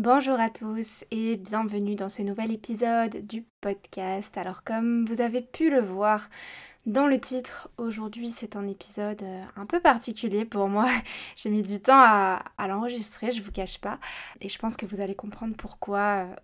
Bonjour à tous et bienvenue dans ce nouvel épisode du podcast. Alors comme vous avez pu le voir dans le titre, aujourd'hui c'est un épisode euh, un peu particulier pour moi. J'ai mis du temps à, l'enregistrer, je vous cache pas. Et je pense que vous allez comprendre pourquoi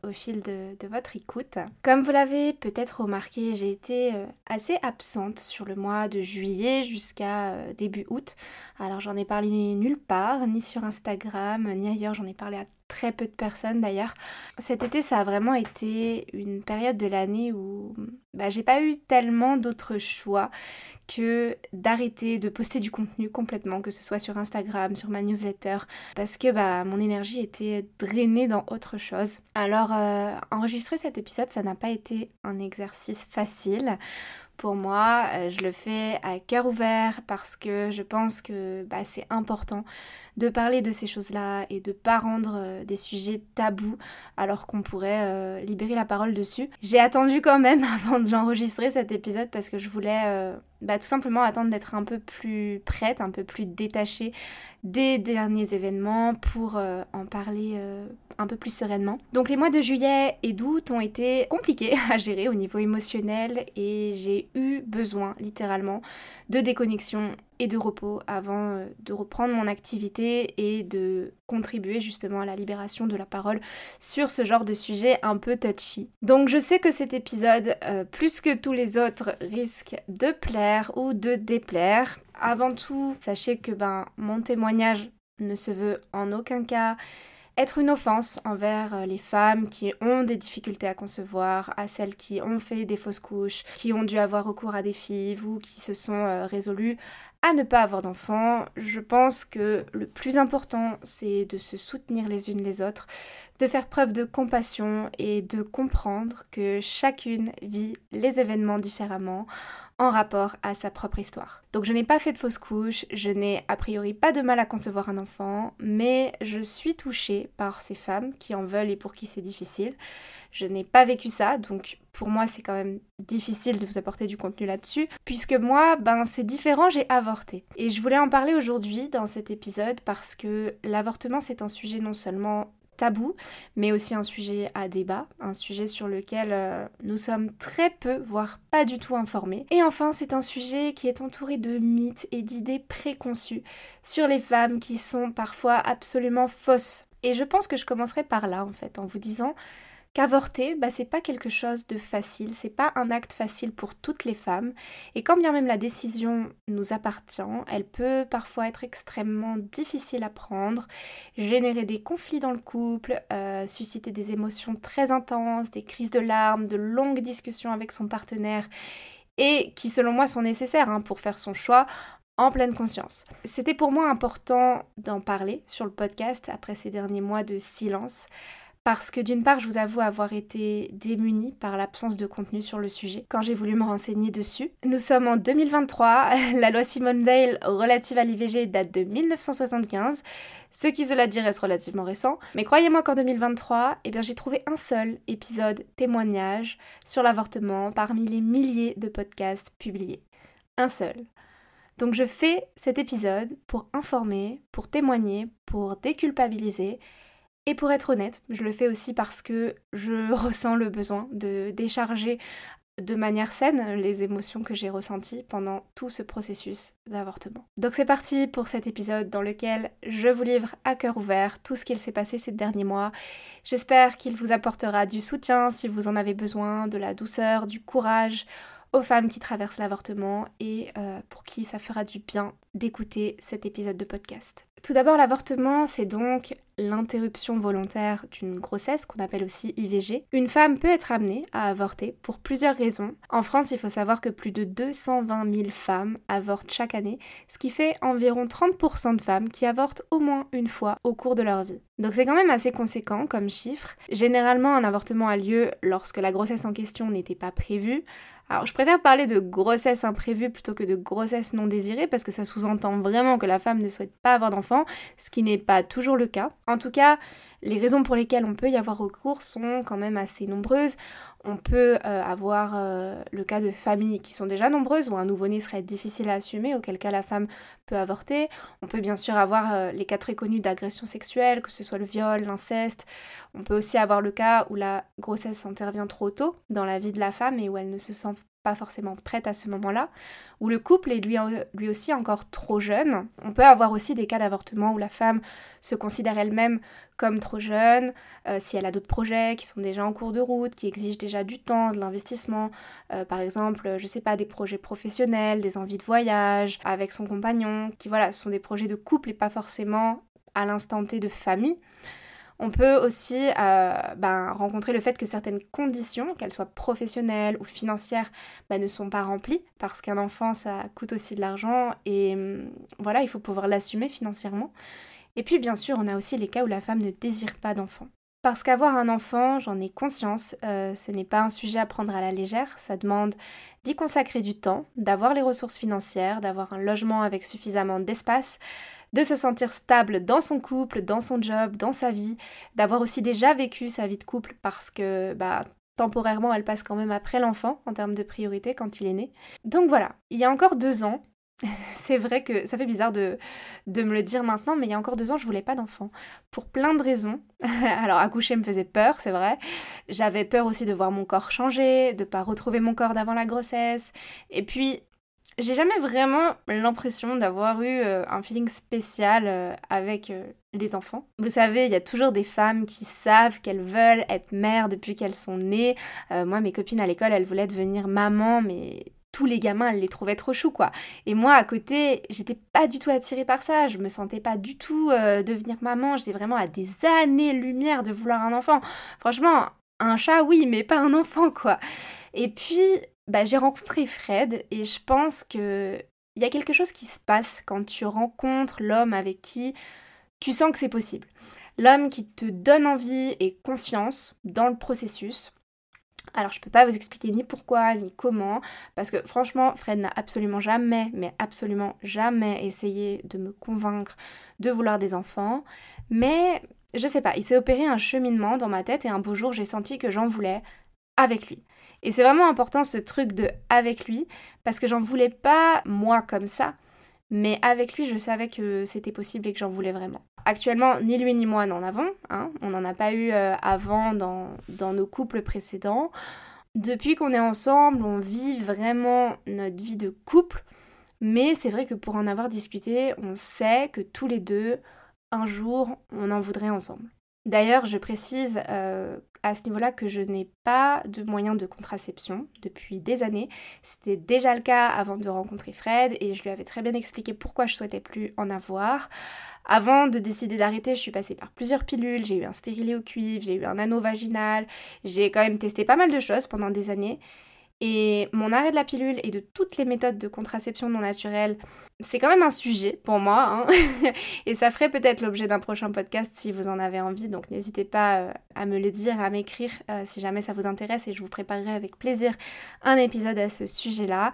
euh, au fil de, votre écoute. Comme vous l'avez peut-être remarqué, j'ai été euh, assez absente sur le mois de juillet jusqu'à début août. Alors j'en ai parlé nulle part, ni sur Instagram, ni ailleurs, j'en ai parlé à très peu de personnes d'ailleurs. Cet été, ça a vraiment été une période de l'année où bah, j'ai pas eu tellement d'autres choix que d'arrêter de poster du contenu complètement, que ce soit sur Instagram, sur ma newsletter, parce que bah, mon énergie était drainée dans autre chose. Alors, euh, enregistrer cet épisode, ça n'a pas été un exercice facile. Pour moi, euh, je le fais à cœur ouvert parce que je pense que bah, c'est important de parler de ces choses-là et de pas rendre euh, des sujets tabous alors qu'on pourrait euh, libérer la parole dessus. J'ai attendu quand même avant de l'enregistrer cet épisode parce que je voulais bah, tout simplement attendre d'être un peu plus prête, un peu plus détachée des derniers événements pour en parler un peu plus sereinement. Donc les mois de juillet et d'août ont été compliqués à gérer au niveau émotionnel et j'ai eu besoin littéralement de déconnexion et de repos avant euh, de reprendre mon activité et de contribuer justement à la libération de la parole sur ce genre de sujet un peu touchy. Donc je sais que cet épisode, euh, plus que tous les autres, risque de plaire ou de déplaire. Avant tout, sachez que ben, mon témoignage ne se veut en aucun cas être une offense envers euh, les femmes qui ont des difficultés à concevoir, à celles qui ont fait des fausses couches, qui ont dû avoir recours à des filles ou qui se sont euh, résolues à ne pas avoir d'enfants. Je pense que le plus important, c'est de se soutenir les unes les autres, de faire preuve de compassion et de comprendre que chacune vit les événements différemment en rapport à sa propre histoire. Donc je n'ai pas fait de fausse couche, je n'ai a priori pas de mal à concevoir un enfant, mais je suis touchée par ces femmes qui en veulent et pour qui c'est difficile. Je n'ai pas vécu ça, donc pour moi c'est quand même difficile de vous apporter du contenu là-dessus, puisque moi, ben c'est différent, j'ai avorté. Et je voulais en parler aujourd'hui dans cet épisode parce que l'avortement c'est un sujet non seulement tabou, mais aussi un sujet à débat, un sujet sur lequel euh, nous sommes très peu, voire pas du tout informés. Et enfin, c'est un sujet qui est entouré de mythes et d'idées préconçues sur les femmes qui sont parfois absolument fausses. Et je pense que je commencerai par là, en fait, en vous disant qu'avorter, bah, c'est pas quelque chose de facile, c'est pas un acte facile pour toutes les femmes. Et quand bien même la décision nous appartient, elle peut parfois être extrêmement difficile à prendre, générer des conflits dans le couple, euh, susciter des émotions très intenses, des crises de larmes, de longues discussions avec son partenaire, et qui selon moi sont nécessaires hein, pour faire son choix en pleine conscience. C'était pour moi important d'en parler sur le podcast après ces derniers mois de silence parce que d'une part, je vous avoue avoir été démunie par l'absence de contenu sur le sujet quand j'ai voulu me renseigner dessus. Nous sommes en 2023, la loi Simone Veil relative à l'IVG date de 1975, ce qui cela dit reste relativement récent, mais croyez-moi qu'en 2023, eh j'ai trouvé un seul épisode témoignage sur l'avortement parmi les milliers de podcasts publiés. Un seul. Donc je fais cet épisode pour informer, pour témoigner, pour déculpabiliser et pour être honnête, je le fais aussi parce que je ressens le besoin de décharger de manière saine les émotions que j'ai ressenties pendant tout ce processus d'avortement. Donc c'est parti pour cet épisode dans lequel je vous livre à cœur ouvert tout ce qu'il s'est passé ces derniers mois. J'espère qu'il vous apportera du soutien si vous en avez besoin, de la douceur, du courage aux femmes qui traversent l'avortement et euh, pour qui ça fera du bien d'écouter cet épisode de podcast. Tout d'abord, l'avortement, c'est donc l'interruption volontaire d'une grossesse qu'on appelle aussi IVG. Une femme peut être amenée à avorter pour plusieurs raisons. En France, il faut savoir que plus de 220 000 femmes avortent chaque année, ce qui fait environ 30% de femmes qui avortent au moins une fois au cours de leur vie. Donc c'est quand même assez conséquent comme chiffre. Généralement, un avortement a lieu lorsque la grossesse en question n'était pas prévue, alors je préfère parler de grossesse imprévue plutôt que de grossesse non désirée parce que ça sous-entend vraiment que la femme ne souhaite pas avoir d'enfant, ce qui n'est pas toujours le cas. En tout cas, les raisons pour lesquelles on peut y avoir recours sont quand même assez nombreuses. On peut euh, avoir euh, le cas de familles qui sont déjà nombreuses où un nouveau-né serait difficile à assumer, auquel cas la femme peut avorter. On peut bien sûr avoir euh, les cas très connus d'agression sexuelle, que ce soit le viol, l'inceste. On peut aussi avoir le cas où la grossesse intervient trop tôt dans la vie de la femme et où elle ne se sent pas forcément prête à ce moment-là, où le couple est lui, lui aussi encore trop jeune. On peut avoir aussi des cas d'avortement où la femme se considère elle-même comme trop jeune, euh, si elle a d'autres projets qui sont déjà en cours de route, qui exigent déjà du temps, de l'investissement, euh, par exemple, je sais pas, des projets professionnels, des envies de voyage avec son compagnon, qui voilà, sont des projets de couple et pas forcément à l'instant T de famille. On peut aussi euh, ben, rencontrer le fait que certaines conditions, qu'elles soient professionnelles ou financières, ben, ne sont pas remplies parce qu'un enfant, ça coûte aussi de l'argent et hum, voilà, il faut pouvoir l'assumer financièrement. Et puis bien sûr, on a aussi les cas où la femme ne désire pas d'enfant. Parce qu'avoir un enfant, j'en ai conscience, euh, ce n'est pas un sujet à prendre à la légère, ça demande d'y consacrer du temps, d'avoir les ressources financières, d'avoir un logement avec suffisamment d'espace, de se sentir stable dans son couple, dans son job, dans sa vie, d'avoir aussi déjà vécu sa vie de couple parce que bah, temporairement elle passe quand même après l'enfant en termes de priorité quand il est né. Donc voilà, il y a encore deux ans, c'est vrai que ça fait bizarre de, de, me le dire maintenant, mais il y a encore deux ans, je voulais pas d'enfant. Pour plein de raisons. Alors, accoucher me faisait peur, c'est vrai. J'avais peur aussi de voir mon corps changer, de pas retrouver mon corps d'avant la grossesse. Et puis, j'ai jamais vraiment l'impression d'avoir eu euh, un feeling spécial euh, avec euh, les enfants. Vous savez, il y a toujours des femmes qui savent qu'elles veulent être mères depuis qu'elles sont nées. moi, mes copines à l'école, elles voulaient devenir maman, mais tous les gamins, elles les trouvaient trop choux, quoi. Et moi, à côté, j'étais pas du tout attirée par ça. Je me sentais pas du tout devenir maman. J'étais vraiment à des années-lumière de vouloir un enfant. Franchement, un chat, oui, mais pas un enfant, quoi. Et puis, bah, j'ai rencontré Fred et je pense que il y a quelque chose qui se passe quand tu rencontres l'homme avec qui tu sens que c'est possible. L'homme qui te donne envie et confiance dans le processus. Alors je peux pas vous expliquer ni pourquoi ni comment parce que franchement Fred n'a absolument jamais mais absolument jamais essayé de me convaincre de vouloir des enfants mais je sais pas, il s'est opéré un cheminement dans ma tête et un beau jour j'ai senti que j'en voulais avec lui. Et c'est vraiment important ce truc de avec lui, parce que j'en voulais pas moi comme ça, mais avec lui je savais que c'était possible et que j'en voulais vraiment. Actuellement, ni lui ni moi n'en avons, hein. on n'en a pas eu euh, avant dans, dans nos couples précédents. Depuis qu'on est ensemble, on vit vraiment notre vie de couple, mais c'est vrai que pour en avoir discuté, on sait que tous les deux, un jour, on en voudrait ensemble. D'ailleurs, je précise euh, à ce niveau-là que je n'ai pas de moyens de contraception depuis des années. C'était déjà le cas avant de rencontrer Fred et je lui avais très bien expliqué pourquoi je souhaitais plus en avoir. Avant de décider d'arrêter, je suis passée par plusieurs pilules, j'ai eu un stérilet au cuivre, j'ai eu un anneau vaginal, j'ai quand même testé pas mal de choses pendant des années. Et mon arrêt de la pilule et de toutes les méthodes de contraception non naturelle, c'est quand même un sujet pour moi. Hein. et ça ferait peut-être l'objet d'un prochain podcast si vous en avez envie. Donc n'hésitez pas euh, à me le dire, à m'écrire euh, si jamais ça vous intéresse et je vous préparerai avec plaisir un épisode à ce sujet-là.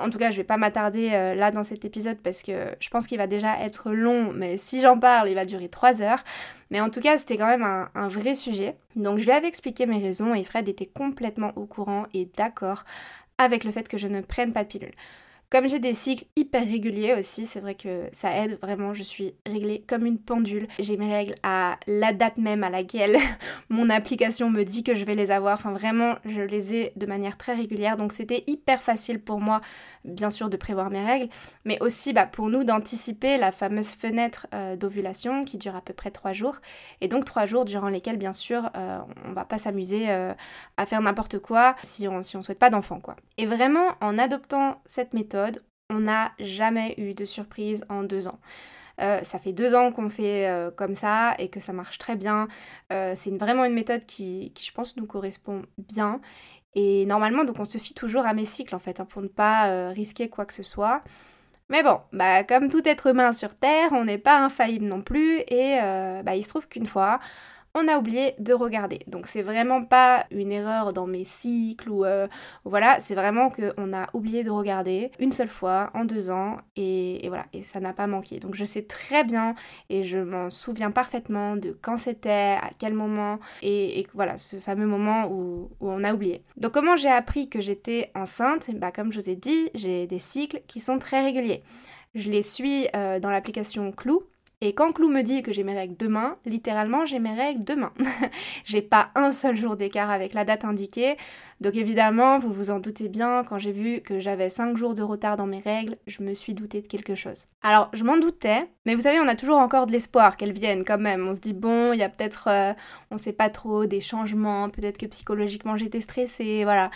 En tout cas, je vais pas m'attarder euh, là dans cet épisode parce que je pense qu'il va déjà être long, mais si j'en parle, il va durer 3 heures. Mais en tout cas, c'était quand même un, un, vrai sujet. Donc je lui avais expliqué mes raisons et Fred était complètement au courant et d'accord avec le fait que je ne prenne pas de pilule. Comme j'ai des cycles hyper réguliers aussi, c'est vrai que ça aide vraiment. Je suis réglée comme une pendule. J'ai mes règles à la date même à laquelle mon application me dit que je vais les avoir. Enfin, vraiment, je les ai de manière très régulière. Donc, c'était hyper facile pour moi, bien sûr, de prévoir mes règles, mais aussi bah, pour nous d'anticiper la fameuse fenêtre euh, d'ovulation qui dure à peu près trois jours. Et donc, trois jours durant lesquels, bien sûr, euh, on va pas s'amuser euh, à faire n'importe quoi si on, on souhaite pas d'enfant. Et vraiment, en adoptant cette méthode, on n'a jamais eu de surprise en deux ans. Euh, ça fait deux ans qu'on fait euh, comme ça et que ça marche très bien. Euh, c'est vraiment une méthode qui, je pense, nous correspond bien. Et normalement, donc on se fie toujours à mes cycles en fait, hein, pour ne pas risquer quoi que ce soit. Mais bon, bah, comme tout être humain sur Terre, on n'est pas infaillible non plus. Et bah, il se trouve qu'une fois, on a oublié de regarder. Donc c'est vraiment pas une erreur dans mes cycles ou euh, voilà, c'est vraiment qu'on a oublié de regarder une seule fois en deux ans et, voilà, et ça n'a pas manqué. Donc je sais très bien et je m'en souviens parfaitement de quand c'était, à quel moment et, voilà, ce fameux moment où, on a oublié. Donc comment j'ai appris que j'étais enceinte? Bah comme je vous ai dit, j'ai des cycles qui sont très réguliers. Je les suis euh, dans l'application Clou, et quand Clou me dit que j'ai mes demain, littéralement j'ai mes demain. j'ai pas un seul jour d'écart avec la date indiquée. Donc évidemment, vous vous en doutez bien, quand j'ai vu que j'avais 5 jours de retard dans mes règles, je me suis douté de quelque chose. Alors je m'en doutais, mais vous savez, on a toujours encore de l'espoir qu'elles viennent quand même. On se dit bon, il y a peut-être, euh, on sait pas trop, des changements, peut-être que psychologiquement j'étais stressée, voilà.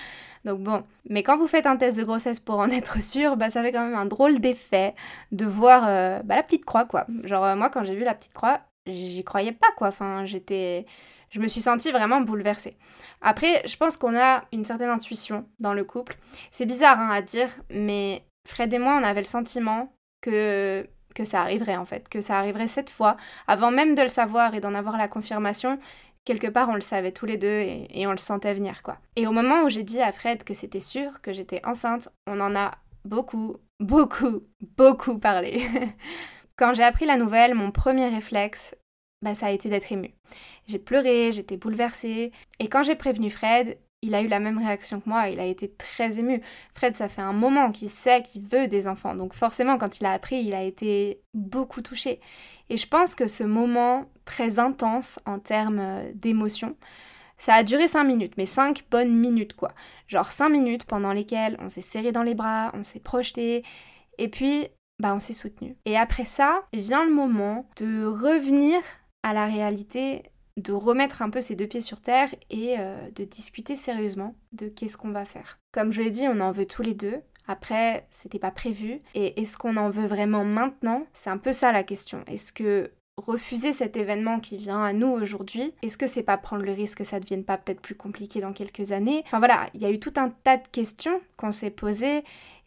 Donc bon, mais quand vous faites un test de grossesse pour en être sûr, bah ça fait quand même un drôle d'effet de voir euh, bah, la petite croix quoi. Genre euh, moi quand j'ai vu la petite croix, j'y croyais pas quoi. Enfin j'étais je me suis sentie vraiment bouleversée. Après, je pense qu'on a une certaine intuition dans le couple. C'est bizarre hein, à dire, mais Fred et moi, on avait le sentiment que que ça arriverait en fait, que ça arriverait cette fois, avant même de le savoir et d'en avoir la confirmation, quelque part on le savait tous les deux et, et, on le sentait venir quoi. Et au moment où j'ai dit à Fred que c'était sûr, que j'étais enceinte, on en a beaucoup, beaucoup, beaucoup parlé. Quand j'ai appris la nouvelle, mon premier réflexe, bah, ça a été d'être émue. J'ai pleuré, j'étais bouleversée. Et quand j'ai prévenu Fred, il a eu la même réaction que moi, il a été très ému. Fred, ça fait un moment qu'il sait qu'il veut des enfants, donc forcément, quand il a appris, il a été beaucoup touché. Et je pense que ce moment très intense en termes euh, d'émotion, ça a duré 5 minutes, mais 5 bonnes minutes quoi. Genre 5 minutes pendant lesquelles on s'est serré dans les bras, on s'est projeté, et puis bah on s'est soutenu. Et après ça, vient le moment de revenir à la réalité, de remettre un peu ses deux pieds sur terre et euh, de discuter sérieusement de qu'est-ce qu'on va faire. Comme je l'ai dit, on en veut tous les deux. Après, c'était pas prévu. Et est-ce qu'on en veut vraiment maintenant? C'est un peu ça la question. Est-ce que refuser cet événement qui vient à nous aujourd'hui, est-ce que c'est pas prendre le risque que ça devienne pas peut-être plus compliqué dans quelques années? Enfin voilà, il y a eu tout un tas de questions qu'on s'est posées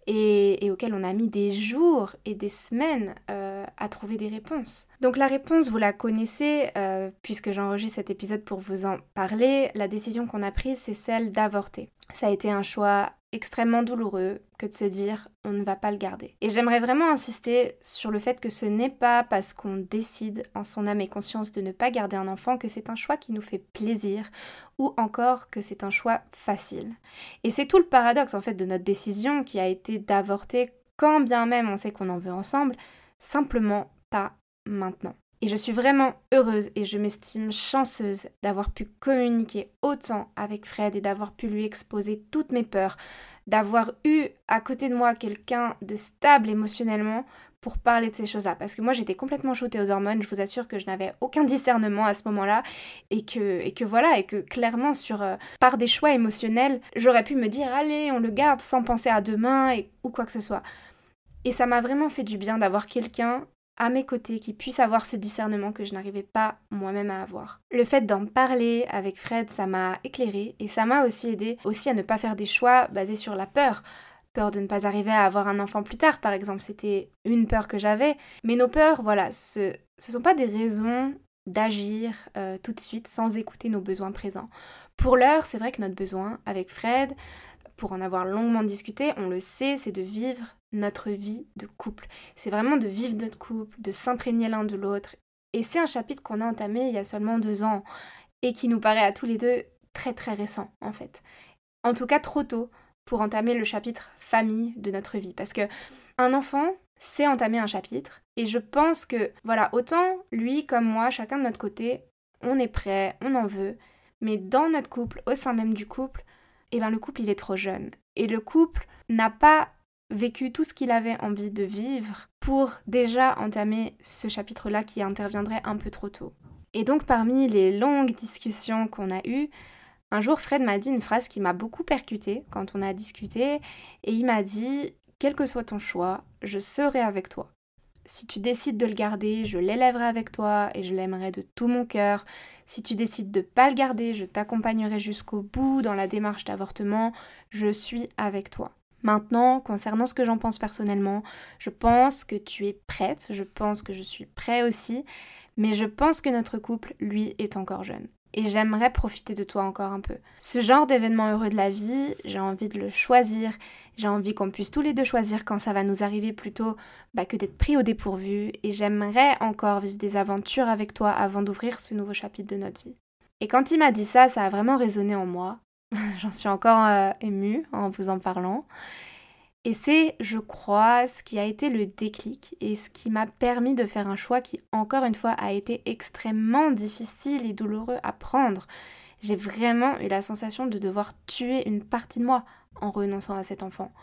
et, auxquelles on a mis des jours et des semaines euh, à trouver des réponses. Donc la réponse, vous la connaissez, euh, puisque j'enregistre cet épisode pour vous en parler. La décision qu'on a prise, c'est celle d'avorter. Ça a été un choix extrêmement douloureux que de se dire on ne va pas le garder. Et j'aimerais vraiment insister sur le fait que ce n'est pas parce qu'on décide en son âme et conscience de ne pas garder un enfant que c'est un choix qui nous fait plaisir ou encore que c'est un choix facile. Et c'est tout le paradoxe en fait de notre décision qui a été d'avorter quand bien même on sait qu'on en veut ensemble, simplement pas maintenant. Et je suis vraiment heureuse et je m'estime chanceuse d'avoir pu communiquer autant avec Fred et d'avoir pu lui exposer toutes mes peurs, d'avoir eu à côté de moi quelqu'un de stable émotionnellement pour parler de ces choses-là. Parce que moi, j'étais complètement shootée aux hormones. Je vous assure que je n'avais aucun discernement à ce moment-là. Et que, et que voilà, et que clairement, sur, euh, par des choix émotionnels, j'aurais pu me dire, allez, on le garde sans penser à demain et, ou quoi que ce soit. Et ça m'a vraiment fait du bien d'avoir quelqu'un à mes côtés qui puisse avoir ce discernement que je n'arrivais pas moi-même à avoir. Le fait d'en parler avec Fred, ça m'a éclairé et ça m'a aussi aidé aussi à ne pas faire des choix basés sur la peur. Peur de ne pas arriver à avoir un enfant plus tard, par exemple, c'était une peur que j'avais. Mais nos peurs, voilà, ce ne sont pas des raisons d'agir euh, tout de suite sans écouter nos besoins présents. Pour l'heure, c'est vrai que notre besoin avec Fred, pour en avoir longuement discuté, on le sait, c'est de vivre notre vie de couple. C'est vraiment de vivre notre couple, de s'imprégner l'un de l'autre. Et c'est un chapitre qu'on a entamé il y a seulement deux ans et qui nous paraît à tous les deux très très récent en fait. En tout cas trop tôt pour entamer le chapitre famille de notre vie. Parce que un enfant, c'est entamer un chapitre. Et je pense que, voilà, autant lui comme moi, chacun de notre côté, on est prêt, on en veut. Mais dans notre couple, au sein même du couple, eh ben le couple il est trop jeune. Et le couple n'a pas vécu tout ce qu'il avait envie de vivre pour déjà entamer ce chapitre-là qui interviendrait un peu trop tôt. Et donc parmi les longues discussions qu'on a eues, un jour Fred m'a dit une phrase qui m'a beaucoup percutée quand on a discuté, et il m'a dit Quel que soit ton choix, je serai avec toi. Si tu décides de le garder, je l'élèverai avec toi et je l'aimerai de tout mon cœur. Si tu décides de pas le garder, je t'accompagnerai jusqu'au bout dans la démarche d'avortement. Je suis avec toi. Maintenant, concernant ce que j'en pense personnellement, je pense que tu es prête, je pense que je suis prêt aussi, mais je pense que notre couple, lui, est encore jeune. Et j'aimerais profiter de toi encore un peu. Ce genre d'événement heureux de la vie, j'ai envie de le choisir. J'ai envie qu'on puisse tous les deux choisir quand ça va nous arriver plutôt bah, que d'être pris au dépourvu. Et j'aimerais encore vivre des aventures avec toi avant d'ouvrir ce nouveau chapitre de notre vie. Et quand il m'a dit ça, ça a vraiment résonné en moi. J'en suis encore euh, émue en vous en parlant. Et c'est, je crois, ce qui a été le déclic et ce qui m'a permis de faire un choix qui, encore une fois, a été extrêmement difficile et douloureux à prendre. J'ai vraiment eu la sensation de devoir tuer une partie de moi en renonçant à cet enfant.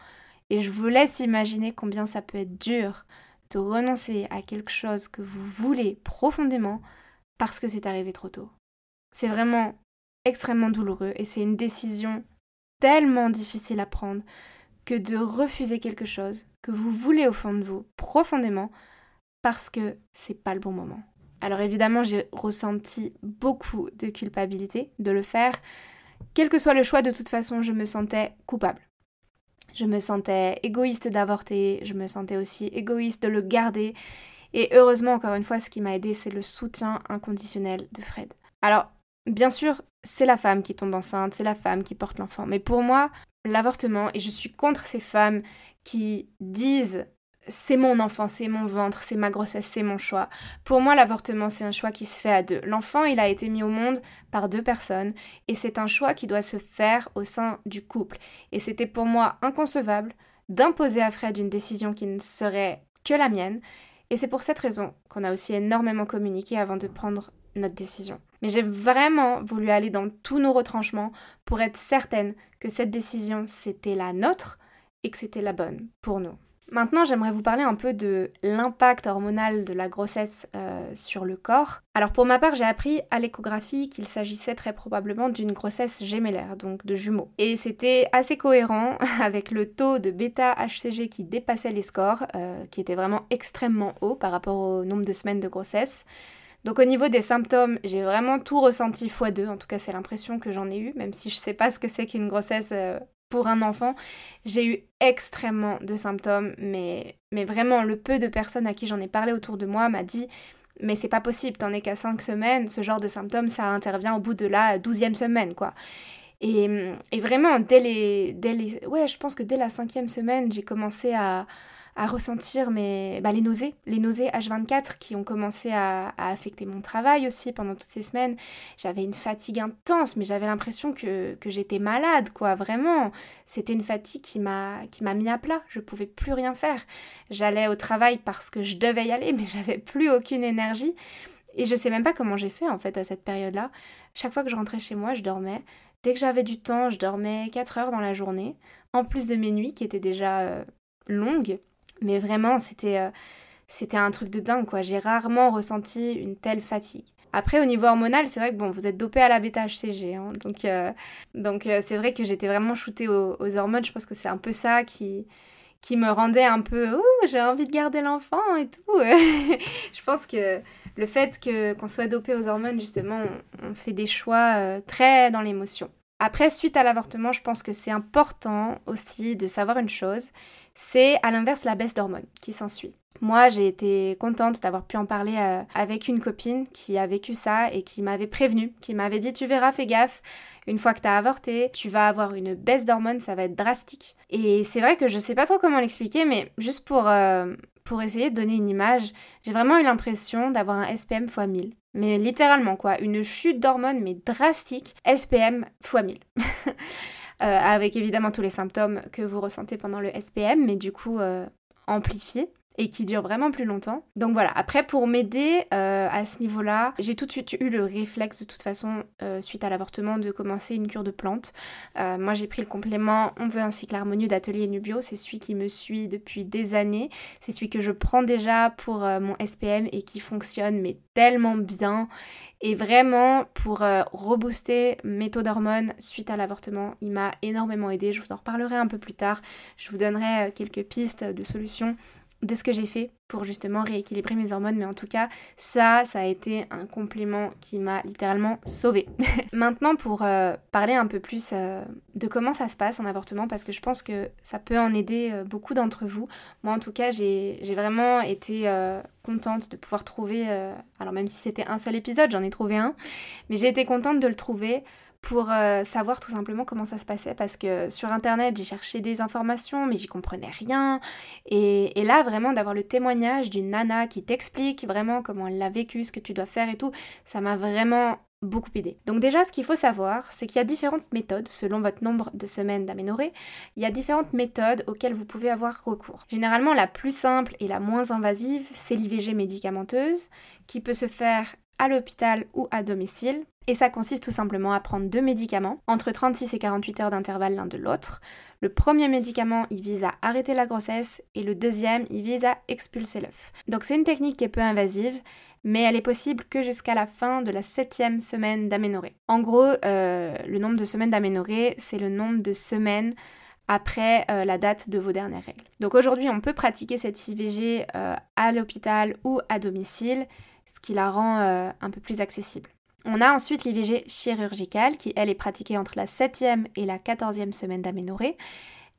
Et je vous laisse imaginer combien ça peut être dur de renoncer à quelque chose que vous voulez profondément parce que c'est arrivé trop tôt. C'est vraiment extrêmement douloureux et c'est une décision tellement difficile à prendre que de refuser quelque chose que vous voulez au fond de vous profondément parce que c'est pas le bon moment. Alors évidemment, j'ai ressenti beaucoup de culpabilité de le faire. Quel que soit le choix, de toute façon, je me sentais coupable. Je me sentais égoïste d'avorter, je me sentais aussi égoïste de le garder. Et heureusement, encore une fois, ce qui m'a aidé, c'est le soutien inconditionnel de Fred. Alors, Bien sûr, c'est la femme qui tombe enceinte, c'est la femme qui porte l'enfant. Mais pour moi, l'avortement, et je suis contre ces femmes qui disent c'est mon enfant, c'est mon ventre, c'est ma grossesse, c'est mon choix. Pour moi, l'avortement, c'est un choix qui se fait à deux. L'enfant, il a été mis au monde par deux personnes et c'est un choix qui doit se faire au sein du couple. Et c'était pour moi inconcevable d'imposer à Fred une décision qui ne serait que la mienne. Et c'est pour cette raison qu'on a aussi énormément communiqué avant de prendre notre décision. Mais j'ai vraiment voulu aller dans tous nos retranchements pour être certaine que cette décision, c'était la nôtre et que c'était la bonne pour nous. Maintenant, j'aimerais vous parler un peu de l'impact hormonal de la grossesse euh, sur le corps. Alors pour ma part, j'ai appris à l'échographie qu'il s'agissait très probablement d'une grossesse gémellaire, donc de jumeaux. Et c'était assez cohérent avec le taux de bêta-HCG qui dépassait les scores, euh, qui était vraiment extrêmement haut par rapport au nombre de semaines de grossesse. Donc au niveau des symptômes, j'ai vraiment tout ressenti x2, en tout cas c'est l'impression que j'en ai eu, même si je sais pas ce que c'est qu'une grossesse euh, pour un enfant. J'ai eu extrêmement de symptômes, mais, vraiment le peu de personnes à qui j'en ai parlé autour de moi m'a dit mais c'est pas possible, t'en es qu'à 5 semaines, ce genre de symptômes ça intervient au bout de la 12e semaine quoi. Et, et vraiment, dès les, dès les... Ouais, je pense que dès la cinquième semaine, j'ai commencé à, à ressentir mes, bah, les nausées, les nausées H24 qui ont commencé à, affecter mon travail aussi pendant toutes ces semaines. J'avais une fatigue intense, mais j'avais l'impression que, j'étais malade, quoi, vraiment. C'était une fatigue qui m'a mis à plat, je pouvais plus rien faire. J'allais au travail parce que je devais y aller, mais j'avais plus aucune énergie. Et je sais même pas comment j'ai fait en fait à cette période-là. Chaque fois que je rentrais chez moi, je dormais. Dès que j'avais du temps, je dormais 4 heures dans la journée, en plus de mes nuits qui étaient déjà euh, longues. Mais vraiment, c'était euh, c'était un truc de dingue, quoi. J'ai rarement ressenti une telle fatigue. Après, au niveau hormonal, c'est vrai que bon, vous êtes dopé à la bêta-HCG, hein, donc euh, donc euh, c'est vrai que j'étais vraiment shootée aux, hormones. Je pense que c'est un peu ça qui qui me rendait un peu, j'ai envie de garder l'enfant et tout. je pense que le fait que qu'on soit dopé aux hormones, justement, on fait des choix très dans l'émotion. Après, suite à l'avortement, je pense que c'est important aussi de savoir une chose, c'est à l'inverse la baisse d'hormones qui s'ensuit. Moi, j'ai été contente d'avoir pu en parler euh, avec une copine qui a vécu ça et qui m'avait prévenu, qui m'avait dit tu verras, fais gaffe, une fois que tu as avorté, tu vas avoir une baisse d'hormones, ça va être drastique. Et c'est vrai que je sais pas trop comment l'expliquer, mais juste pour, euh, pour essayer de donner une image, j'ai vraiment eu l'impression d'avoir un SPM x 1000. Mais littéralement, quoi. Une chute d'hormones, mais drastique. SPM x 1000. avec évidemment tous les symptômes que vous ressentez pendant le SPM, mais du coup amplifiés et qui dure vraiment plus longtemps. Donc voilà, après pour m'aider euh, à ce niveau-là, j'ai tout de suite eu le réflexe de toute façon, euh, suite à l'avortement, de commencer une cure de plantes. Euh, moi j'ai pris le complément On veut un cycle harmonieux d'Atelier Nubio, c'est celui qui me suit depuis des années, c'est celui que je prends déjà pour mon SPM et qui fonctionne mais tellement bien. Et vraiment, pour rebooster mes taux d'hormones suite à l'avortement, il m'a énormément aidé. Je vous en reparlerai un peu plus tard. Je vous donnerai quelques pistes de solutions de ce que j'ai fait pour justement rééquilibrer mes hormones. Mais en tout cas, ça, ça a été un complément qui m'a littéralement sauvée. Maintenant, pour euh, parler un peu plus euh, de comment ça se passe en avortement, parce que je pense que ça peut en aider euh, beaucoup d'entre vous. Moi, en tout cas, j'ai vraiment été contente de pouvoir trouver, alors même si c'était un seul épisode, j'en ai trouvé un, mais j'ai été contente de le trouver pour euh, savoir tout simplement comment ça se passait parce que sur internet j'ai cherché des informations mais j'y comprenais rien et, là vraiment d'avoir le témoignage d'une nana qui t'explique vraiment comment elle l'a vécu, ce que tu dois faire et tout, ça m'a vraiment beaucoup aidé. Donc déjà ce qu'il faut savoir c'est qu'il y a différentes méthodes selon votre nombre de semaines d'aménorrhée, il y a différentes méthodes auxquelles vous pouvez avoir recours. Généralement la plus simple et la moins invasive c'est l'IVG médicamenteuse qui peut se faire à l'hôpital ou à domicile. Et ça consiste tout simplement à prendre deux médicaments, entre 36 et 48 heures d'intervalle l'un de l'autre. Le premier médicament, il vise à arrêter la grossesse et le deuxième, il vise à expulser l'œuf. Donc c'est une technique qui est peu invasive, mais elle est possible que jusqu'à la fin de la septième semaine d'aménorrhée. En gros, euh, le nombre de semaines d'aménorrhée, c'est le nombre de semaines après euh, la date de vos dernières règles. Donc aujourd'hui, on peut pratiquer cette IVG euh, à l'hôpital ou à domicile ce qui la rend un peu plus accessible. On a ensuite l'IVG chirurgicale qui, elle, est pratiquée entre la 7e et la 14e semaine d'aménorrhée.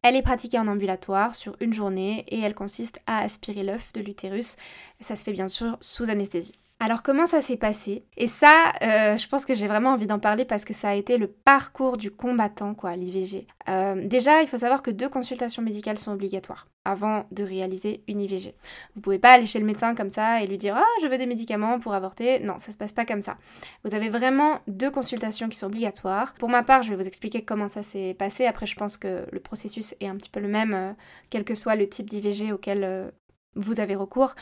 Elle est pratiquée en ambulatoire sur une journée et elle consiste à aspirer l'œuf de l'utérus. Ça se fait bien sûr sous anesthésie. Alors comment ça s'est passé? Et ça, euh, je pense que j'ai vraiment envie d'en parler parce que ça a été le parcours du combattant, quoi, l'IVG. Euh, déjà, il faut savoir que deux consultations médicales sont obligatoires avant de réaliser une IVG. Vous pouvez pas aller chez le médecin comme ça et lui dire « Ah, je veux des médicaments pour avorter ». Non, ça se passe pas comme ça. Vous avez vraiment deux consultations qui sont obligatoires. Pour ma part, je vais vous expliquer comment ça s'est passé. Après, je pense que le processus est un petit peu le même, euh, quel que soit le type d'IVG auquel vous avez recours.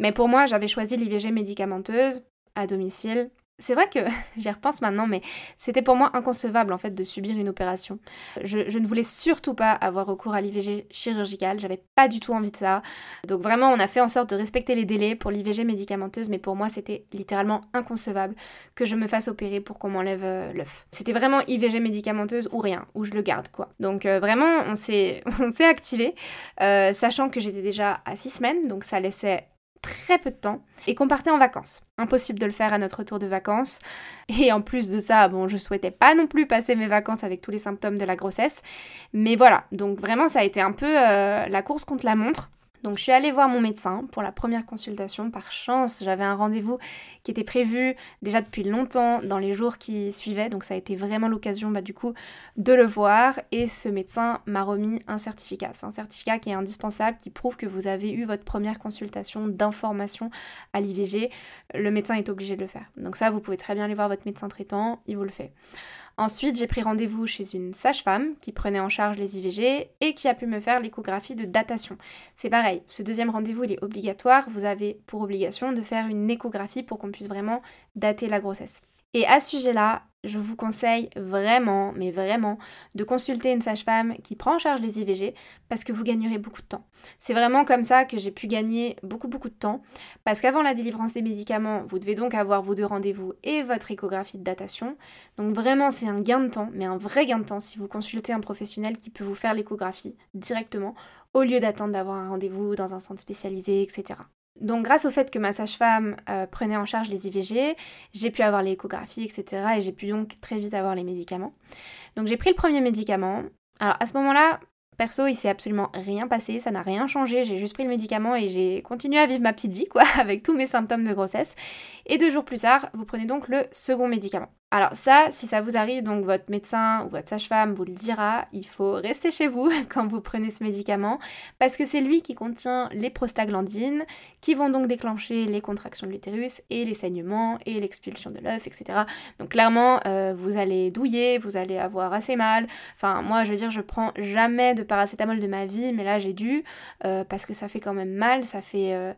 Mais pour moi, j'avais choisi l'IVG médicamenteuse à domicile c'est vrai que j'y repense maintenant, mais c'était pour moi inconcevable en fait de subir une opération. Je, ne voulais surtout pas avoir recours à l'IVG chirurgicale, j'avais pas du tout envie de ça. Donc vraiment, on a fait en sorte de respecter les délais pour l'IVG médicamenteuse, mais pour moi, c'était littéralement inconcevable que je me fasse opérer pour qu'on m'enlève euh, l'œuf. C'était vraiment IVG médicamenteuse ou rien, ou je le garde quoi. Donc euh, vraiment, on s'est activé, euh, sachant que j'étais déjà à 6 semaines, donc ça laissait très peu de temps et qu'on partait en vacances. Impossible de le faire à notre retour de vacances. Et en plus de ça, bon, je souhaitais pas non plus passer mes vacances avec tous les symptômes de la grossesse. Mais voilà, donc vraiment ça a été un peu euh, la course contre la montre. Donc je suis allée voir mon médecin pour la première consultation. Par chance, j'avais un rendez-vous qui était prévu déjà depuis longtemps dans les jours qui suivaient. Donc ça a été vraiment l'occasion bah, du coup de le voir. Et ce médecin m'a remis un certificat. C'est un certificat qui est indispensable, qui prouve que vous avez eu votre première consultation d'information à l'IVG. Le médecin est obligé de le faire. Donc ça, vous pouvez très bien aller voir votre médecin traitant, il vous le fait. Ensuite, j'ai pris rendez-vous chez une sage-femme qui prenait en charge les IVG et qui a pu me faire l'échographie de datation. C'est pareil, ce deuxième rendez-vous, il est obligatoire. Vous avez pour obligation de faire une échographie pour qu'on puisse vraiment dater la grossesse. Et à ce sujet-là, je vous conseille vraiment, mais vraiment, de consulter une sage-femme qui prend en charge les IVG parce que vous gagnerez beaucoup de temps. C'est vraiment comme ça que j'ai pu gagner beaucoup, beaucoup de temps parce qu'avant la délivrance des médicaments, vous devez donc avoir vos deux rendez-vous et votre échographie de datation. Donc vraiment, c'est un gain de temps, mais un vrai gain de temps si vous consultez un professionnel qui peut vous faire l'échographie directement au lieu d'attendre d'avoir un rendez-vous dans un centre spécialisé, etc. Donc grâce au fait que ma sage-femme euh, prenait en charge les IVG, j'ai pu avoir l'échographie, etc. Et j'ai pu donc très vite avoir les médicaments. Donc j'ai pris le premier médicament. Alors à ce moment-là, perso, il s'est absolument rien passé, ça n'a rien changé. J'ai juste pris le médicament et j'ai continué à vivre ma petite vie, quoi, avec tous mes symptômes de grossesse. Et deux jours plus tard, vous prenez donc le second médicament. Alors ça, si ça vous arrive, donc votre médecin ou votre sage-femme vous le dira, il faut rester chez vous quand vous prenez ce médicament parce que c'est lui qui contient les prostaglandines qui vont donc déclencher les contractions de l'utérus et les saignements et l'expulsion de l'œuf, etc. Donc clairement, euh, vous allez douiller, vous allez avoir assez mal. Enfin, moi, je veux dire, je prends jamais de paracétamol de ma vie, mais là, j'ai dû euh, parce que ça fait quand même mal, ça fait... Euh,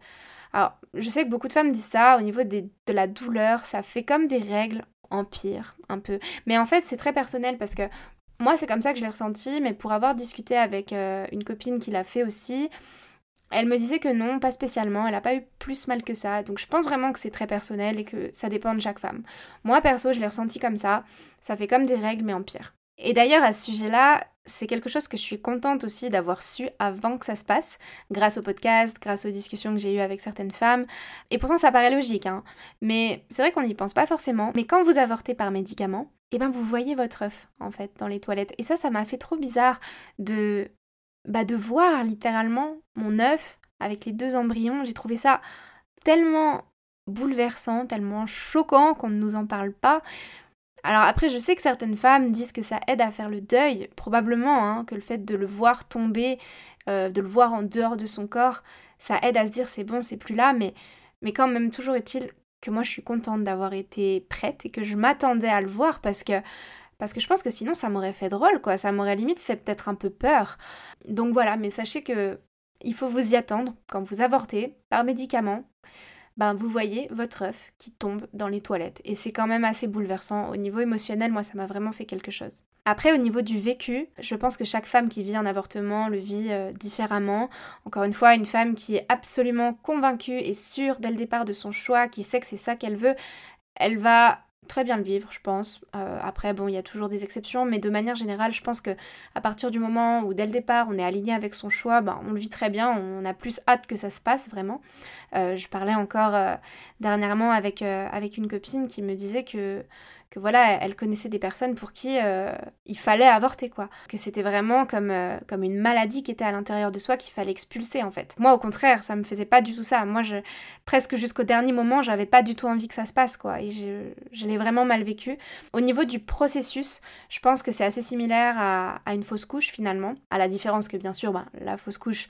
alors, je sais que beaucoup de femmes disent ça, au niveau de la douleur, ça fait comme des règles empire un peu. Mais en fait, c'est très personnel parce que moi, c'est comme ça que je l'ai ressenti, mais pour avoir discuté avec euh, une copine qui l'a fait aussi, elle me disait que non, pas spécialement, elle n'a pas eu plus mal que ça. Donc je pense vraiment que c'est très personnel et que ça dépend de chaque femme. Moi, perso, je l'ai ressenti comme ça. Ça fait comme des règles, mais en pire. Et d'ailleurs, à ce sujet-là, c'est quelque chose que je suis contente aussi d'avoir su avant que ça se passe, grâce au podcast, grâce aux discussions que j'ai eues avec certaines femmes. Et pourtant, ça paraît logique, hein. Mais c'est vrai qu'on n'y pense pas forcément. Mais quand vous avortez par médicament, eh ben vous voyez votre œuf, en fait, dans les toilettes. Et ça, ça m'a fait trop bizarre de, bah, de voir littéralement mon œuf avec les deux embryons. J'ai trouvé ça tellement bouleversant, tellement choquant qu'on ne nous en parle pas. Alors après, je sais que certaines femmes disent que ça aide à faire le deuil, probablement, hein, que le fait de le voir tomber, euh, de le voir en dehors de son corps, ça aide à se dire c'est bon, c'est plus là, mais, quand même, toujours est-il que moi je suis contente d'avoir été prête et que je m'attendais à le voir parce que parce que je pense que sinon ça m'aurait fait drôle quoi, ça m'aurait limite fait peut-être un peu peur. Donc voilà, mais sachez que il faut vous y attendre quand vous avortez par médicament ben vous voyez votre œuf qui tombe dans les toilettes. Et c'est quand même assez bouleversant. Au niveau émotionnel, moi, ça m'a vraiment fait quelque chose. Après, au niveau du vécu, je pense que chaque femme qui vit un avortement le vit euh, différemment. Encore une fois, une femme qui est absolument convaincue et sûre dès le départ de son choix, qui sait que c'est ça qu'elle veut, elle va très bien le vivre, je pense. Euh, après, bon, il y a toujours des exceptions, mais de manière générale, je pense que à partir du moment où dès le départ on est aligné avec son choix, ben, on le vit très bien, on a plus hâte que ça se passe vraiment. Euh, je parlais encore euh, dernièrement avec, avec une copine qui me disait que que voilà, elle connaissait des personnes pour qui euh, il fallait avorter, quoi. Que c'était vraiment comme, euh, comme une maladie qui était à l'intérieur de soi qu'il fallait expulser, en fait. Moi, au contraire, ça me faisait pas du tout ça. Moi, je, presque jusqu'au dernier moment, j'avais pas du tout envie que ça se passe, quoi. Et je, l'ai vraiment mal vécu. Au niveau du processus, je pense que c'est assez similaire à, une fausse couche, finalement. À la différence que, bien sûr, ben, la fausse couche,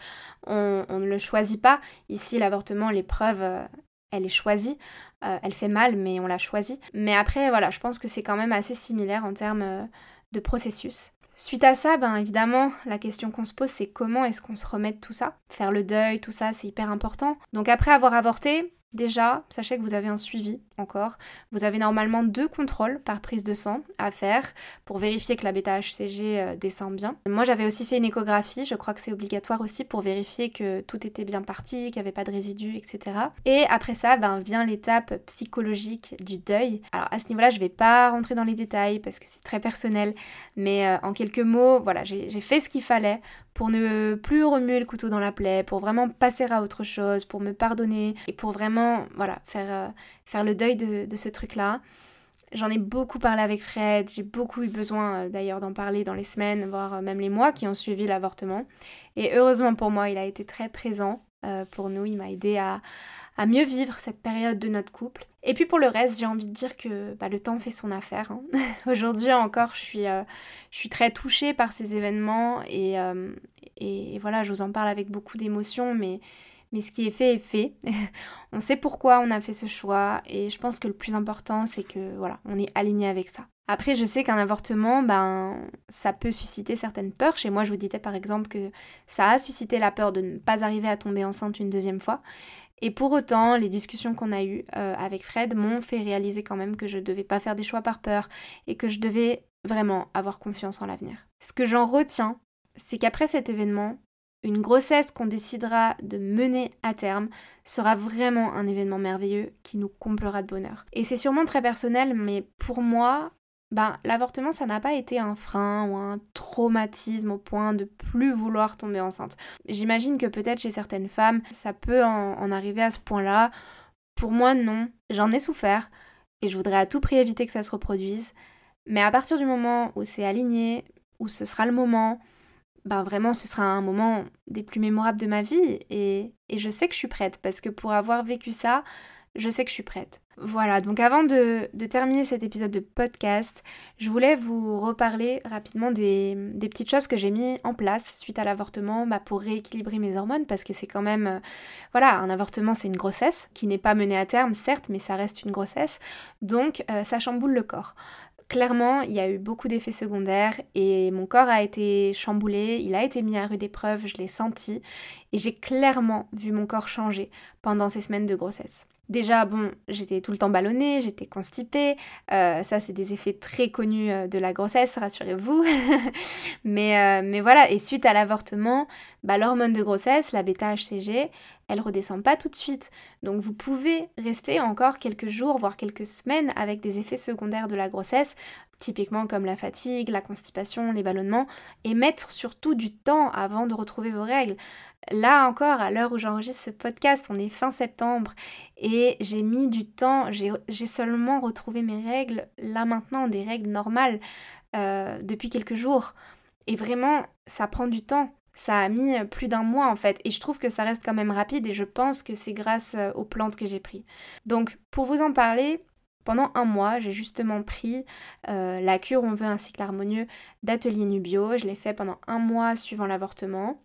on, ne le choisit pas. Ici, l'avortement, l'épreuve, euh, elle est choisie. Euh, elle fait mal, mais on l'a choisie. Mais après, voilà, je pense que c'est quand même assez similaire en termes euh, de processus. Suite à ça, ben évidemment, la question qu'on se pose, c'est comment est-ce qu'on se remet de tout ça? Faire le deuil, tout ça, c'est hyper important. Donc après avoir avorté, Déjà, sachez que vous avez un suivi encore. Vous avez normalement deux contrôles par prise de sang à faire pour vérifier que la bêta-HCG euh, descend bien. Moi, j'avais aussi fait une échographie, je crois que c'est obligatoire aussi pour vérifier que tout était bien parti, qu'il n'y avait pas de résidus, etc. Et après ça, ben, vient l'étape psychologique du deuil. Alors à ce niveau-là, je ne vais pas rentrer dans les détails parce que c'est très personnel, mais euh, en quelques mots, voilà, j'ai fait ce qu'il fallait pour ne plus remuer le couteau dans la plaie, pour vraiment passer à autre chose, pour me pardonner et pour vraiment voilà, faire, euh, faire le deuil de, ce truc-là. J'en ai beaucoup parlé avec Fred, j'ai beaucoup eu besoin euh, d'ailleurs d'en parler dans les semaines, voire euh, même les mois qui ont suivi l'avortement. Et heureusement pour moi, il a été très présent pour nous, il m'a aidé à, à mieux vivre cette période de notre couple. Et puis pour le reste, j'ai envie de dire que bah, le temps fait son affaire. Hein. Aujourd'hui encore, je suis, euh, je suis très touchée par ces événements euh, et, et, voilà, je vous en parle avec beaucoup d'émotion, mais, mais ce qui est fait est fait. on sait pourquoi on a fait ce choix et je pense que le plus important, c'est que voilà, on est aligné avec ça. Après, je sais qu'un avortement, ben, ça peut susciter certaines peurs. Chez moi, je vous disais par exemple que ça a suscité la peur de ne pas arriver à tomber enceinte une deuxième fois. Et pour autant, les discussions qu'on a eues euh, avec Fred m'ont fait réaliser quand même que je ne devais pas faire des choix par peur et que je devais vraiment avoir confiance en l'avenir. Ce que j'en retiens, c'est qu'après cet événement, une grossesse qu'on décidera de mener à terme sera vraiment un événement merveilleux qui nous comblera de bonheur. Et c'est sûrement très personnel, mais pour moi, ben, l'avortement, ça n'a pas été un frein ou un traumatisme au point de plus vouloir tomber enceinte. J'imagine que peut-être chez certaines femmes, ça peut en, arriver à ce point-là. Pour moi, non. J'en ai souffert et je voudrais à tout prix éviter que ça se reproduise. Mais à partir du moment où c'est aligné, où ce sera le moment, ben vraiment ce sera un moment des plus mémorables de ma vie et, et je sais que je suis prête parce que pour avoir vécu ça, je sais que je suis prête. Voilà, donc avant de, terminer cet épisode de podcast, je voulais vous reparler rapidement des, petites choses que j'ai mis en place suite à l'avortement bah, pour rééquilibrer mes hormones parce que c'est quand même, euh, voilà, un avortement c'est une grossesse qui n'est pas menée à terme certes, mais ça reste une grossesse, donc euh, ça chamboule le corps. Clairement, il y a eu beaucoup d'effets secondaires et mon corps a été chamboulé, il a été mis à rude épreuve, je l'ai senti et j'ai clairement vu mon corps changer pendant ces semaines de grossesse. Déjà, bon, j'étais tout le temps ballonnée, j'étais constipée. Euh, ça, c'est des effets très connus euh, de la grossesse, rassurez-vous. mais, euh, mais voilà, et suite à l'avortement, bah, l'hormone de grossesse, la bêta-HCG, elle redescend pas tout de suite. Donc vous pouvez rester encore quelques jours, voire quelques semaines avec des effets secondaires de la grossesse, typiquement comme la fatigue, la constipation, les ballonnements, et mettre surtout du temps avant de retrouver vos règles. Là encore, à l'heure où j'enregistre ce podcast, on est fin septembre et j'ai mis du temps, j'ai seulement retrouvé mes règles, là maintenant, des règles normales, euh, depuis quelques jours. Et vraiment, ça prend du temps. Ça a mis plus d'un mois en fait et je trouve que ça reste quand même rapide et je pense que c'est grâce euh, aux plantes que j'ai pris. Donc pour vous en parler, pendant un mois, j'ai justement pris euh, la cure On veut un cycle harmonieux d'Atelier Nubio. Je l'ai fait pendant un mois suivant l'avortement.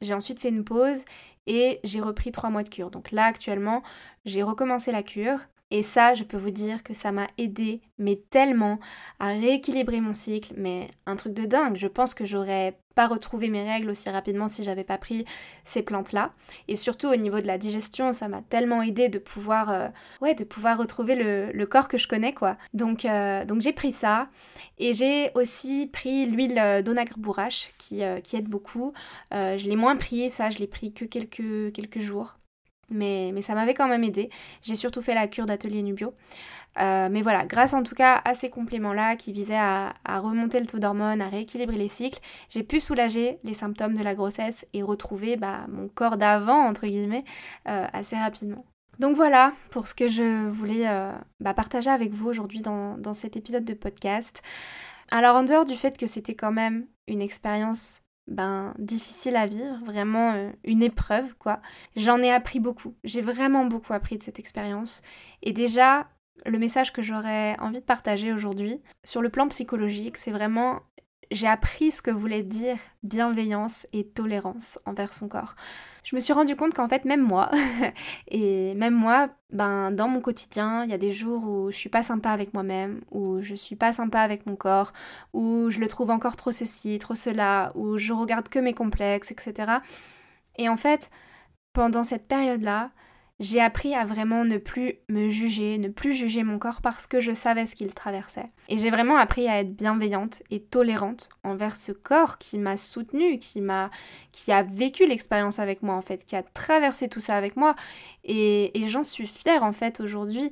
J'ai ensuite fait une pause et j'ai repris trois mois de cure. Donc là, actuellement, j'ai recommencé la cure. Et ça, je peux vous dire que ça m'a aidé, mais tellement, à rééquilibrer mon cycle, mais un truc de dingue. Je pense que j'aurais pas retrouvé mes règles aussi rapidement si j'avais pas pris ces plantes-là. Et surtout au niveau de la digestion, ça m'a tellement aidé de pouvoir, euh, ouais, de pouvoir retrouver le, corps que je connais, quoi. Donc, euh, donc j'ai pris ça. Et j'ai aussi pris l'huile d'onagre bourrache qui, euh, qui aide beaucoup. je l'ai moins pris, ça, je l'ai pris que quelques, quelques jours. Mais, ça m'avait quand même aidé. J'ai surtout fait la cure d'atelier Nubio. Euh, mais voilà, grâce en tout cas à ces compléments-là qui visaient à, remonter le taux d'hormones, à rééquilibrer les cycles, j'ai pu soulager les symptômes de la grossesse et retrouver bah, mon corps d'avant, entre guillemets, euh, assez rapidement. Donc voilà pour ce que je voulais euh, bah, partager avec vous aujourd'hui dans, dans cet épisode de podcast. Alors en dehors du fait que c'était quand même une expérience ben, difficile à vivre, vraiment euh, une épreuve, quoi. J'en ai appris beaucoup. J'ai vraiment beaucoup appris de cette expérience. Et déjà, le message que j'aurais envie de partager aujourd'hui, sur le plan psychologique, c'est vraiment j'ai appris ce que voulait dire bienveillance et tolérance envers son corps. Je me suis rendu compte qu'en fait, même moi, et même moi, ben, dans mon quotidien, il y a des jours où je suis pas sympa avec moi-même, où je suis pas sympa avec mon corps, où je le trouve encore trop ceci, trop cela, où je regarde que mes complexes, etc. Et en fait, pendant cette période-là, j'ai appris à vraiment ne plus me juger, ne plus juger mon corps parce que je savais ce qu'il traversait. Et j'ai vraiment appris à être bienveillante et tolérante envers ce corps qui m'a soutenue, qui m'a, qui a vécu l'expérience avec moi en fait, qui a traversé tout ça avec moi. Et, j'en suis fière en fait aujourd'hui.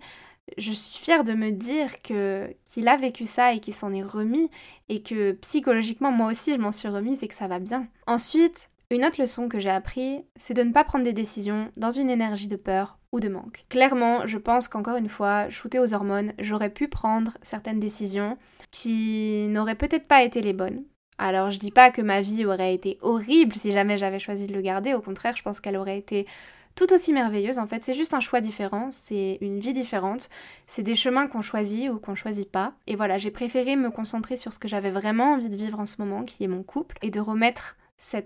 Je suis fière de me dire que qu'il a vécu ça et qu'il s'en est remis et que psychologiquement moi aussi je m'en suis remise et que ça va bien. Ensuite, une autre leçon que j'ai appris, c'est de ne pas prendre des décisions dans une énergie de peur ou de manque. Clairement, je pense qu'encore une fois, shooté aux hormones, j'aurais pu prendre certaines décisions qui n'auraient peut-être pas été les bonnes. Alors je dis pas que ma vie aurait été horrible si jamais j'avais choisi de le garder, au contraire, je pense qu'elle aurait été tout aussi merveilleuse en fait, c'est juste un choix différent, c'est une vie différente, c'est des chemins qu'on choisit ou qu'on choisit pas. Et voilà, j'ai préféré me concentrer sur ce que j'avais vraiment envie de vivre en ce moment, qui est mon couple, et de remettre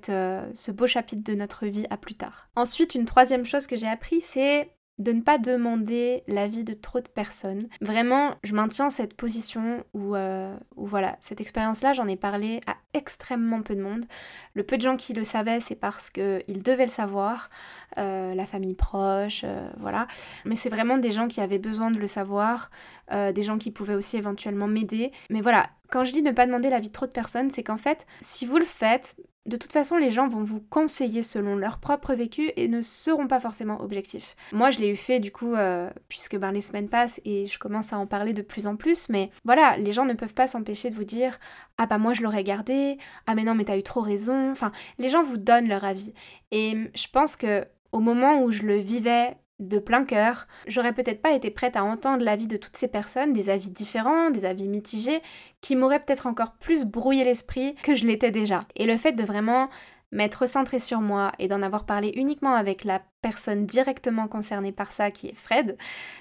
euh, ce beau chapitre de notre vie à plus tard. Ensuite, une troisième chose que j'ai appris, c'est de ne pas demander l'avis de trop de personnes. Vraiment, je maintiens cette position où, euh, voilà, cette expérience-là, j'en ai parlé à extrêmement peu de monde. Le peu de gens qui le savaient, c'est parce qu'ils devaient le savoir, euh, la famille proche, voilà. Mais c'est vraiment des gens qui avaient besoin de le savoir, des gens qui pouvaient aussi éventuellement m'aider. Mais voilà, quand je dis ne pas demander l'avis de trop de personnes, c'est qu'en fait, si vous le faites, de toute façon, les gens vont vous conseiller selon leur propre vécu et ne seront pas forcément objectifs. Moi, je l'ai eu fait du coup, euh, puisque ben, les semaines passent et je commence à en parler de plus en plus, mais voilà, les gens ne peuvent pas s'empêcher de vous dire Ah bah moi je l'aurais gardé, ah mais non mais t'as eu trop raison. Enfin, les gens vous donnent leur avis. Et je pense que au moment où je le vivais de plein cœur. J'aurais peut-être pas été prête à entendre l'avis de toutes ces personnes, des avis différents, des avis mitigés, qui m'auraient peut-être encore plus brouillé l'esprit que je l'étais déjà. Et le fait de vraiment m'être centrée sur moi et d'en avoir parlé uniquement avec la personne directement concernée par ça qui est Fred,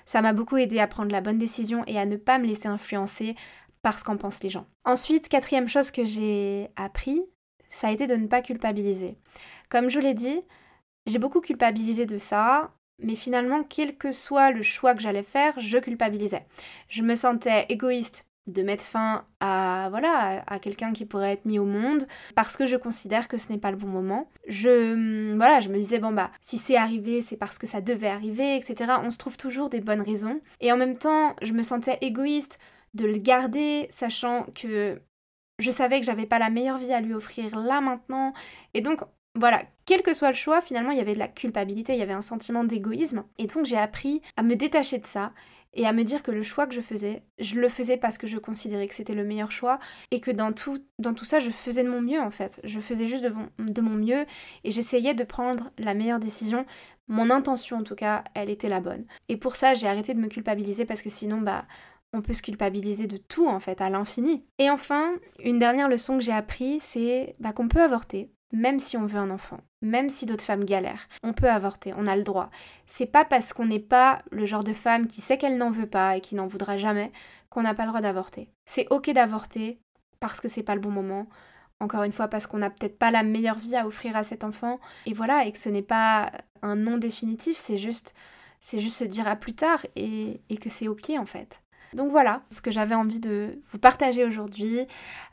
ça m'a beaucoup aidé à prendre la bonne décision et à ne pas me laisser influencer par ce qu'en pensent les gens. Ensuite, quatrième chose que j'ai appris, ça a été de ne pas culpabiliser. Comme je vous l'ai dit, j'ai beaucoup culpabilisé de ça, mais finalement, quel que soit le choix que j'allais faire, je culpabilisais. Je me sentais égoïste de mettre fin à voilà à, quelqu'un qui pourrait être mis au monde parce que je considère que ce n'est pas le bon moment. Je hum, voilà, je me disais bon bah si c'est arrivé, c'est parce que ça devait arriver, etc. On se trouve toujours des bonnes raisons. Et en même temps, je me sentais égoïste de le garder, sachant que je savais que j'avais pas la meilleure vie à lui offrir là maintenant. Et donc voilà, quel que soit le choix, finalement, il y avait de la culpabilité, il y avait un sentiment d'égoïsme. Et donc j'ai appris à me détacher de ça et à me dire que le choix que je faisais, je le faisais parce que je considérais que c'était le meilleur choix et que dans tout, ça, je faisais de mon mieux en fait. Je faisais juste de, de mon mieux et j'essayais de prendre la meilleure décision. Mon intention en tout cas, elle était la bonne. Et pour ça, j'ai arrêté de me culpabiliser parce que sinon, bah, on peut se culpabiliser de tout en fait, à l'infini. Et enfin, une dernière leçon que j'ai appris, c'est bah, qu'on peut avorter même si on veut un enfant, même si d'autres femmes galèrent, on peut avorter, on a le droit. C'est pas parce qu'on n'est pas le genre de femme qui sait qu'elle n'en veut pas et qui n'en voudra jamais qu'on n'a pas le droit d'avorter. C'est ok d'avorter parce que c'est pas le bon moment. Encore une fois, parce qu'on n'a peut-être pas la meilleure vie à offrir à cet enfant. Et voilà, et que ce n'est pas un non définitif, c'est juste, c'est juste se dire à plus tard et, et que c'est ok en fait. Donc voilà ce que j'avais envie de vous partager aujourd'hui.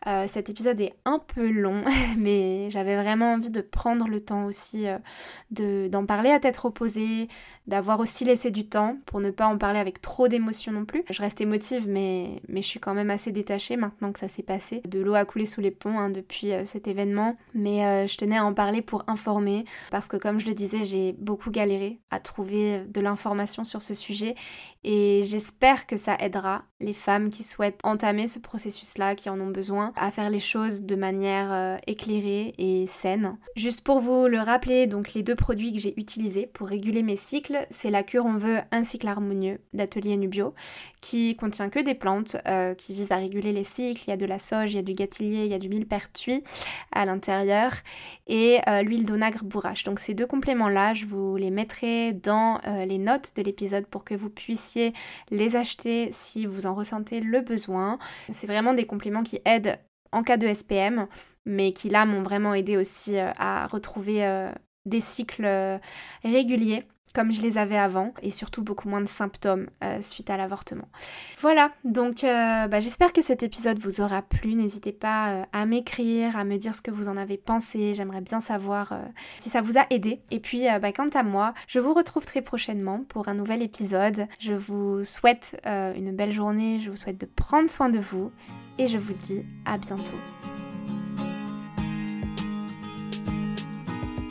Euh, cet épisode est un peu long, mais j'avais vraiment envie de prendre le temps aussi euh, d'en parler à tête reposée, d'avoir aussi laissé du temps pour ne pas en parler avec trop d'émotion non plus. Je reste émotive, mais, mais je suis quand même assez détachée maintenant que ça s'est passé. De l'eau a coulé sous les ponts hein, depuis euh, cet événement, mais je tenais à en parler pour informer, parce que comme je le disais, j'ai beaucoup galéré à trouver de l'information sur ce sujet, et j'espère que ça aidera les femmes qui souhaitent entamer ce processus-là, qui en ont besoin, à faire les choses de manière euh, éclairée et saine. Juste pour vous le rappeler, donc les deux produits que j'ai utilisés pour réguler mes cycles, c'est la cure On veut un cycle harmonieux d'Atelier Nubio, qui contient que des plantes euh, qui visent à réguler les cycles. Il y a de la sauge, il y a du gâtillier, il y a du millepertuis à l'intérieur et euh, l'huile d'onagre bourrache. Donc ces deux compléments-là, je vous les mettrai dans les notes de l'épisode pour que vous puissiez les acheter si vous en ressentez le besoin. C'est vraiment des compléments qui aident en cas de SPM, mais qui là m'ont vraiment aidé aussi euh, à retrouver euh, des cycles euh, réguliers comme je les avais avant et surtout beaucoup moins de symptômes euh, suite à l'avortement. Voilà, donc euh, bah, j'espère que cet épisode vous aura plu. N'hésitez pas euh, à m'écrire, à me dire ce que vous en avez pensé. J'aimerais bien savoir si ça vous a aidé. Et puis, bah, quant à moi, je vous retrouve très prochainement pour un nouvel épisode. Je vous souhaite une belle journée, je vous souhaite de prendre soin de vous et je vous dis à bientôt.